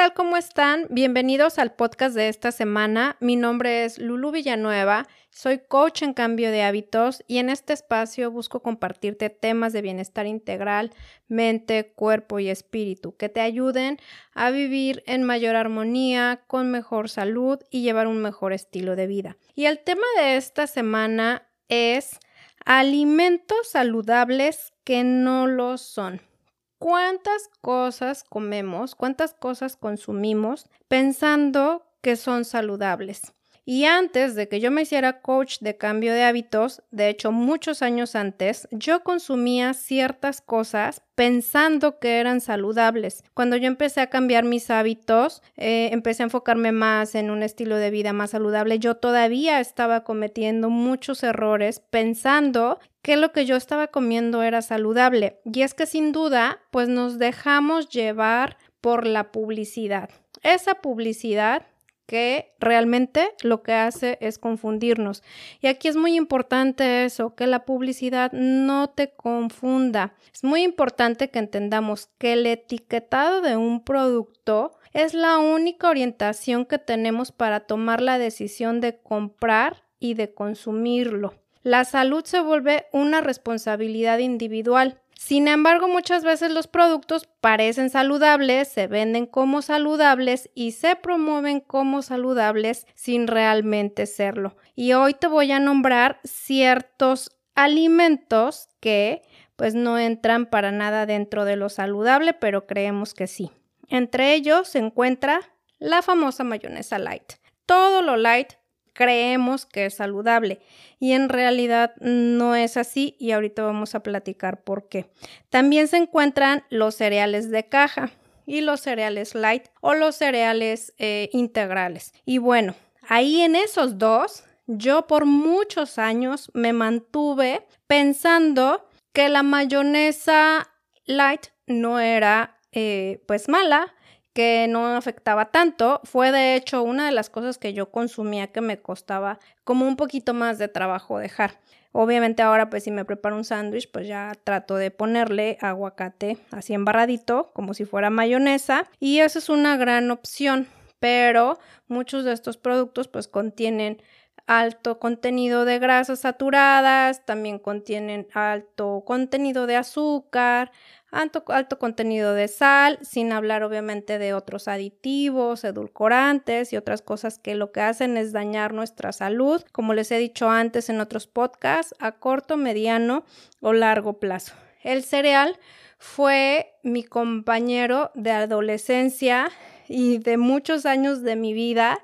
tal? ¿Cómo están? Bienvenidos al podcast de esta semana. Mi nombre es Lulu Villanueva, soy coach en cambio de hábitos y en este espacio busco compartirte temas de bienestar integral, mente, cuerpo y espíritu que te ayuden a vivir en mayor armonía, con mejor salud y llevar un mejor estilo de vida. Y el tema de esta semana es alimentos saludables que no lo son cuántas cosas comemos, cuántas cosas consumimos pensando que son saludables. Y antes de que yo me hiciera coach de cambio de hábitos, de hecho muchos años antes, yo consumía ciertas cosas pensando que eran saludables. Cuando yo empecé a cambiar mis hábitos, eh, empecé a enfocarme más en un estilo de vida más saludable, yo todavía estaba cometiendo muchos errores pensando que lo que yo estaba comiendo era saludable. Y es que sin duda, pues nos dejamos llevar por la publicidad. Esa publicidad que realmente lo que hace es confundirnos. Y aquí es muy importante eso, que la publicidad no te confunda. Es muy importante que entendamos que el etiquetado de un producto es la única orientación que tenemos para tomar la decisión de comprar y de consumirlo. La salud se vuelve una responsabilidad individual. Sin embargo, muchas veces los productos parecen saludables, se venden como saludables y se promueven como saludables sin realmente serlo. Y hoy te voy a nombrar ciertos alimentos que pues no entran para nada dentro de lo saludable, pero creemos que sí. Entre ellos se encuentra la famosa mayonesa light. Todo lo light creemos que es saludable y en realidad no es así y ahorita vamos a platicar por qué. También se encuentran los cereales de caja y los cereales light o los cereales eh, integrales. Y bueno, ahí en esos dos, yo por muchos años me mantuve pensando que la mayonesa light no era eh, pues mala, que no afectaba tanto. Fue de hecho una de las cosas que yo consumía que me costaba como un poquito más de trabajo dejar. Obviamente ahora pues si me preparo un sándwich pues ya trato de ponerle aguacate así embarradito como si fuera mayonesa y esa es una gran opción. Pero muchos de estos productos pues contienen alto contenido de grasas saturadas, también contienen alto contenido de azúcar, alto, alto, contenido de sal, sin hablar obviamente de otros aditivos, edulcorantes y otras cosas que lo que hacen es dañar nuestra salud, como les he dicho antes en otros podcasts, a corto, mediano o largo plazo. El cereal fue mi compañero de adolescencia y de muchos años de mi vida,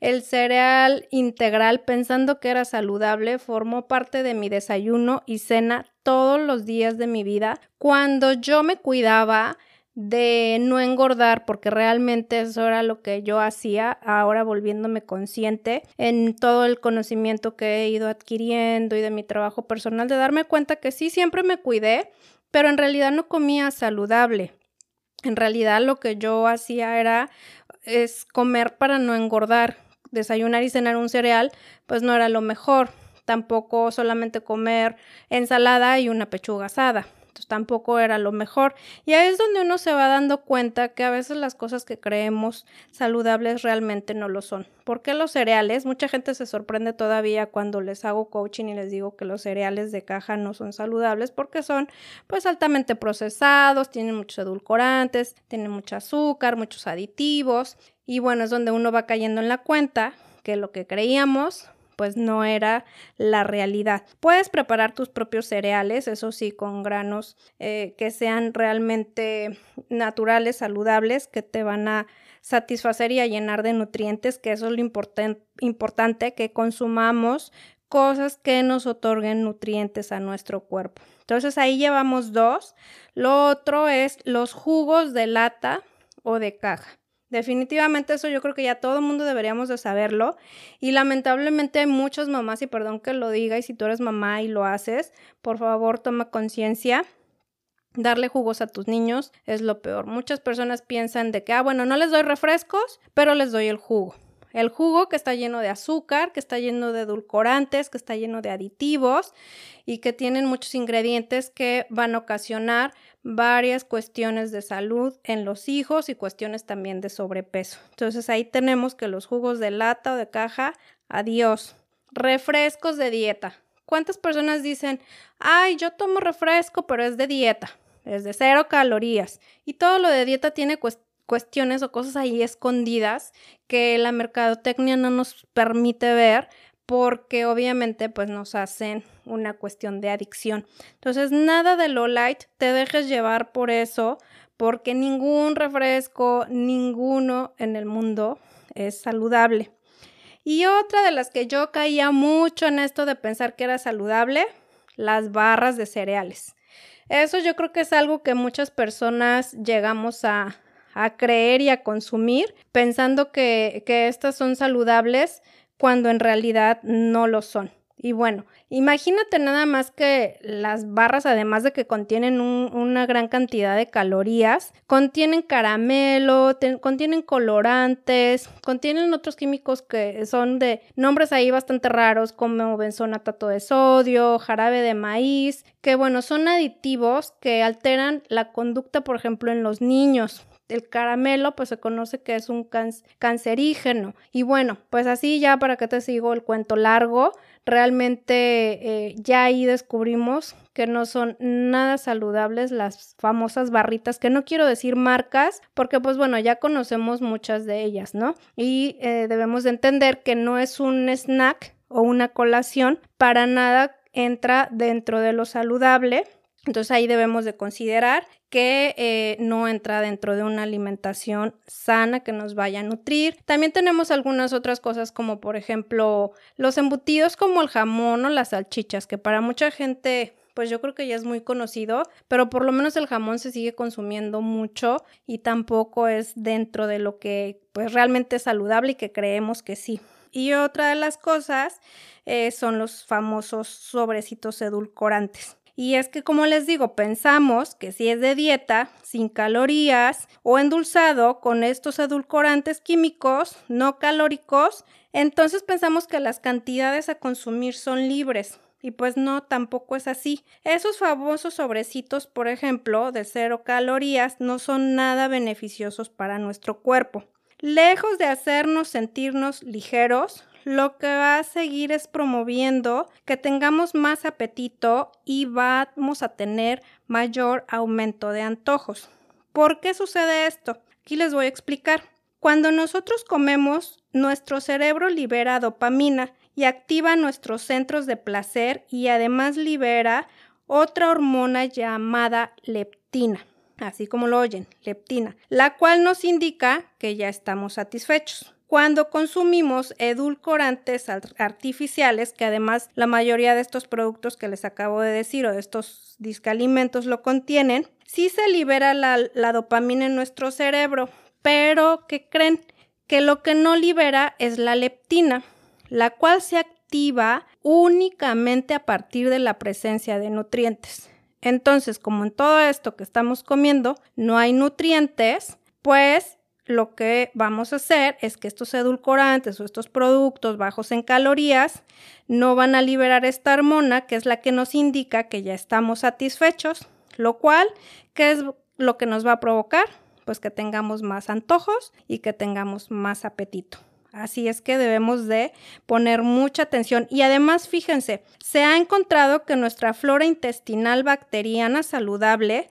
el cereal integral, pensando que era saludable, formó parte de mi desayuno y cena todos los días de mi vida. Cuando yo me cuidaba, de no engordar, porque realmente eso era lo que yo hacía, ahora volviéndome consciente en todo el conocimiento que he ido adquiriendo y de mi trabajo personal, de darme cuenta que sí, siempre me cuidé, pero en realidad no comía saludable. En realidad lo que yo hacía era es comer para no engordar. Desayunar y cenar un cereal, pues no era lo mejor. Tampoco solamente comer ensalada y una pechuga asada tampoco era lo mejor. Y ahí es donde uno se va dando cuenta que a veces las cosas que creemos saludables realmente no lo son. ¿Por qué los cereales? Mucha gente se sorprende todavía cuando les hago coaching y les digo que los cereales de caja no son saludables porque son pues altamente procesados, tienen muchos edulcorantes, tienen mucho azúcar, muchos aditivos. Y bueno, es donde uno va cayendo en la cuenta que lo que creíamos pues no era la realidad. Puedes preparar tus propios cereales, eso sí, con granos eh, que sean realmente naturales, saludables, que te van a satisfacer y a llenar de nutrientes, que eso es lo importante, que consumamos cosas que nos otorguen nutrientes a nuestro cuerpo. Entonces ahí llevamos dos. Lo otro es los jugos de lata o de caja. Definitivamente eso yo creo que ya todo el mundo deberíamos de saberlo y lamentablemente hay muchas mamás y perdón que lo diga y si tú eres mamá y lo haces, por favor toma conciencia. Darle jugos a tus niños es lo peor. Muchas personas piensan de que, ah, bueno, no les doy refrescos, pero les doy el jugo. El jugo que está lleno de azúcar, que está lleno de edulcorantes, que está lleno de aditivos y que tienen muchos ingredientes que van a ocasionar varias cuestiones de salud en los hijos y cuestiones también de sobrepeso. Entonces ahí tenemos que los jugos de lata o de caja, adiós. Refrescos de dieta. ¿Cuántas personas dicen, ay, yo tomo refresco, pero es de dieta, es de cero calorías? Y todo lo de dieta tiene cuestiones o cosas ahí escondidas que la mercadotecnia no nos permite ver porque obviamente pues nos hacen una cuestión de adicción. Entonces, nada de low light, te dejes llevar por eso, porque ningún refresco, ninguno en el mundo es saludable. Y otra de las que yo caía mucho en esto de pensar que era saludable, las barras de cereales. Eso yo creo que es algo que muchas personas llegamos a, creer y a consumir pensando que, que estas son saludables cuando en realidad no lo son. Y bueno, imagínate nada más que las barras, además de que contienen una gran cantidad de calorías, contienen caramelo, contienen colorantes, contienen otros químicos que son de nombres ahí bastante raros como benzonatato de sodio, jarabe de maíz, que bueno, son aditivos que alteran la conducta, por ejemplo, en los niños el caramelo pues se conoce que es un cancerígeno. Y bueno, pues así ya para que te sigo el cuento largo, realmente eh, ya ahí descubrimos que no son nada saludables las famosas barritas, que no quiero decir marcas, porque pues bueno, ya conocemos muchas de ellas, ¿no? Y eh, debemos de entender que no es un snack o una colación, para nada entra dentro de lo saludable entonces ahí debemos de considerar que eh, no entra dentro de una alimentación sana que nos vaya a nutrir. También tenemos algunas otras cosas como por ejemplo los embutidos como el jamón o las salchichas, que para mucha gente pues yo creo que ya es muy conocido, pero por lo menos el jamón se sigue consumiendo mucho y tampoco es dentro de lo que pues realmente es saludable y que creemos que sí. Y otra de las cosas eh, son los famosos sobrecitos edulcorantes. Y es que, como les digo, pensamos que si es de dieta, sin calorías o endulzado con estos edulcorantes químicos no calóricos, entonces pensamos que las cantidades a consumir son libres. Y pues no, tampoco es así. Esos famosos sobrecitos, por ejemplo, de cero calorías, no son nada beneficiosos para nuestro cuerpo. Lejos de hacernos sentirnos ligeros, lo que va a seguir es promoviendo que tengamos más apetito y vamos a tener mayor aumento de antojos. ¿Por qué sucede esto? Aquí les voy a explicar. Cuando nosotros comemos, nuestro cerebro libera dopamina y activa nuestros centros de placer y además libera otra hormona llamada leptina, así como lo oyen, leptina, la cual nos indica que ya estamos satisfechos cuando consumimos edulcorantes artificiales, que además la mayoría de estos productos que les acabo de decir o de estos discalimentos lo contienen, sí se libera la, la dopamina en nuestro cerebro, pero ¿qué creen? Que lo que no libera es la leptina, la cual se activa únicamente a partir de la presencia de nutrientes. Entonces, como en todo esto que estamos comiendo no hay nutrientes, pues lo que vamos a hacer es que estos edulcorantes o estos productos bajos en calorías no van a liberar esta hormona que es la que nos indica que ya estamos satisfechos, lo cual, ¿qué es lo que nos va a provocar? Pues que tengamos más antojos y que tengamos más apetito. Así es que debemos de poner mucha atención y además fíjense, se ha encontrado que nuestra flora intestinal bacteriana saludable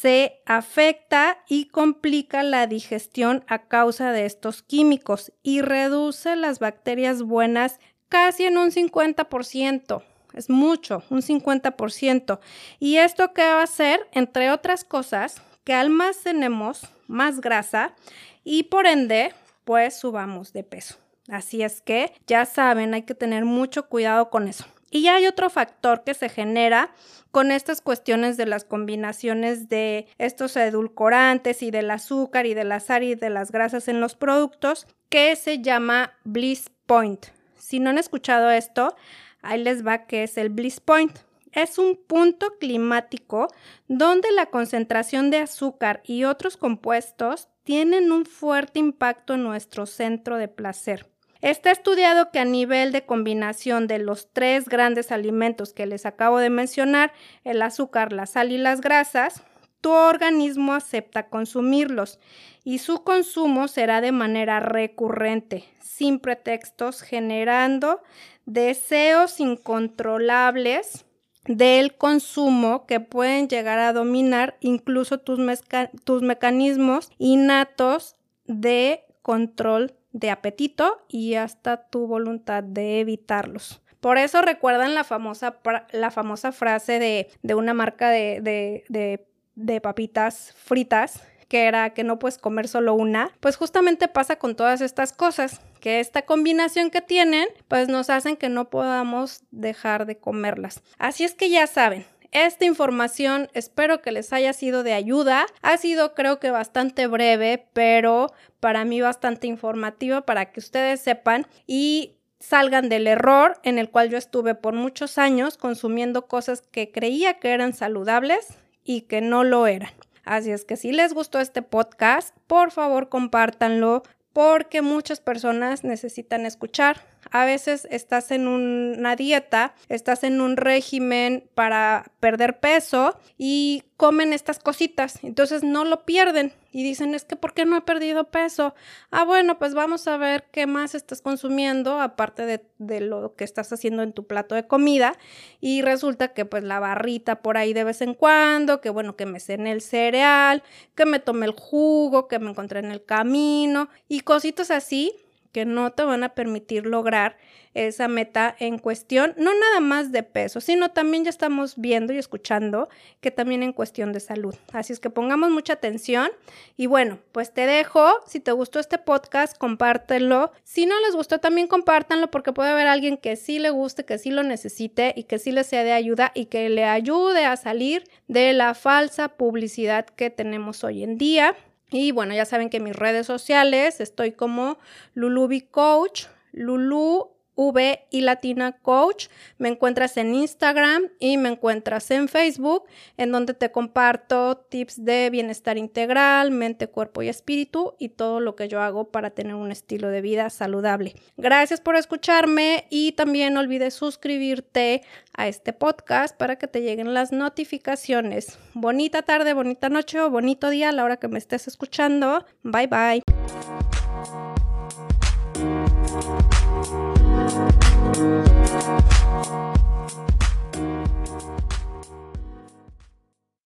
se afecta y complica la digestión a causa de estos químicos y reduce las bacterias buenas casi en un 50%. Es mucho, un 50%. ¿Y esto qué va a hacer? Entre otras cosas, que almacenemos más grasa y por ende, pues subamos de peso. Así es que ya saben, hay que tener mucho cuidado con eso. Y hay otro factor que se genera con estas cuestiones de las combinaciones de estos edulcorantes y del azúcar y del azar y de las grasas en los productos que se llama bliss point. Si no han escuchado esto, ahí les va que es el bliss point. Es un punto climático donde la concentración de azúcar y otros compuestos tienen un fuerte impacto en nuestro centro de placer. Está estudiado que a nivel de combinación de los tres grandes alimentos que les acabo de mencionar, el azúcar, la sal y las grasas, tu organismo acepta consumirlos y su consumo será de manera recurrente, sin pretextos, generando deseos incontrolables del consumo que pueden llegar a dominar incluso tus, tus mecanismos innatos de control de apetito y hasta tu voluntad de evitarlos. Por eso recuerdan la famosa, la famosa frase de, de una marca de, de, de papitas fritas que era que no puedes comer solo una, pues justamente pasa con todas estas cosas, que esta combinación que tienen, pues nos hacen que no podamos dejar de comerlas. Así es que ya saben, esta información espero que les haya sido de ayuda. Ha sido creo que bastante breve, pero para mí bastante informativa para que ustedes sepan y salgan del error en el cual yo estuve por muchos años consumiendo cosas que creía que eran saludables y que no lo eran. Así es que si les gustó este podcast, por favor compártanlo porque muchas personas necesitan escuchar a veces estás en una dieta, estás en un régimen para perder peso y comen estas cositas, entonces no lo pierden y dicen, es que ¿por qué no he perdido peso? Ah, bueno, pues vamos a ver qué más estás consumiendo aparte de, lo que estás haciendo en tu plato de comida y resulta que pues la barrita por ahí de vez en cuando, que bueno, que me cene el cereal, que me tome el jugo, que me encontré en el camino y cositas así que no te van a permitir lograr esa meta en cuestión, no nada más de peso, sino también ya estamos viendo y escuchando que también en cuestión de salud. Así es que pongamos mucha atención y bueno, pues te dejo, si te gustó este podcast, compártelo. Si no les gustó, también compártanlo porque puede haber alguien que sí le guste, que sí lo necesite y que sí le sea de ayuda y que le ayude a salir de la falsa publicidad que tenemos hoy en día. Y bueno, ya saben que mis redes sociales estoy como Lulubi Coach, Lulu V y Latina Coach. Me encuentras en Instagram y me encuentras en Facebook, en donde te comparto tips de bienestar integral, mente, cuerpo y espíritu y todo lo que yo hago para tener un estilo de vida saludable. Gracias por escucharme y también no olvides suscribirte a este podcast para que te lleguen las notificaciones. Bonita tarde, bonita noche o bonito día a la hora que me estés escuchando. Bye bye.